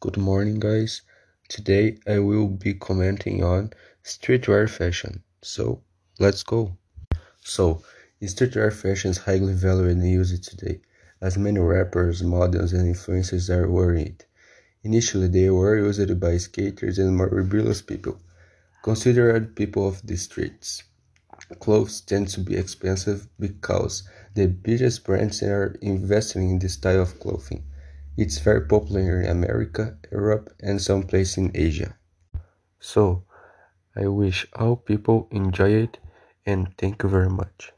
Good morning, guys. Today I will be commenting on streetwear fashion. So, let's go. So, streetwear fashion is highly valued and used today, as many rappers, models, and influencers are wearing it. Initially, they were used by skaters and more rebellious people, considered people of the streets. Clothes tend to be expensive because the biggest brands are investing in this style of clothing. It's very popular in America, Europe, and some places in Asia. So, I wish all people enjoy it and thank you very much.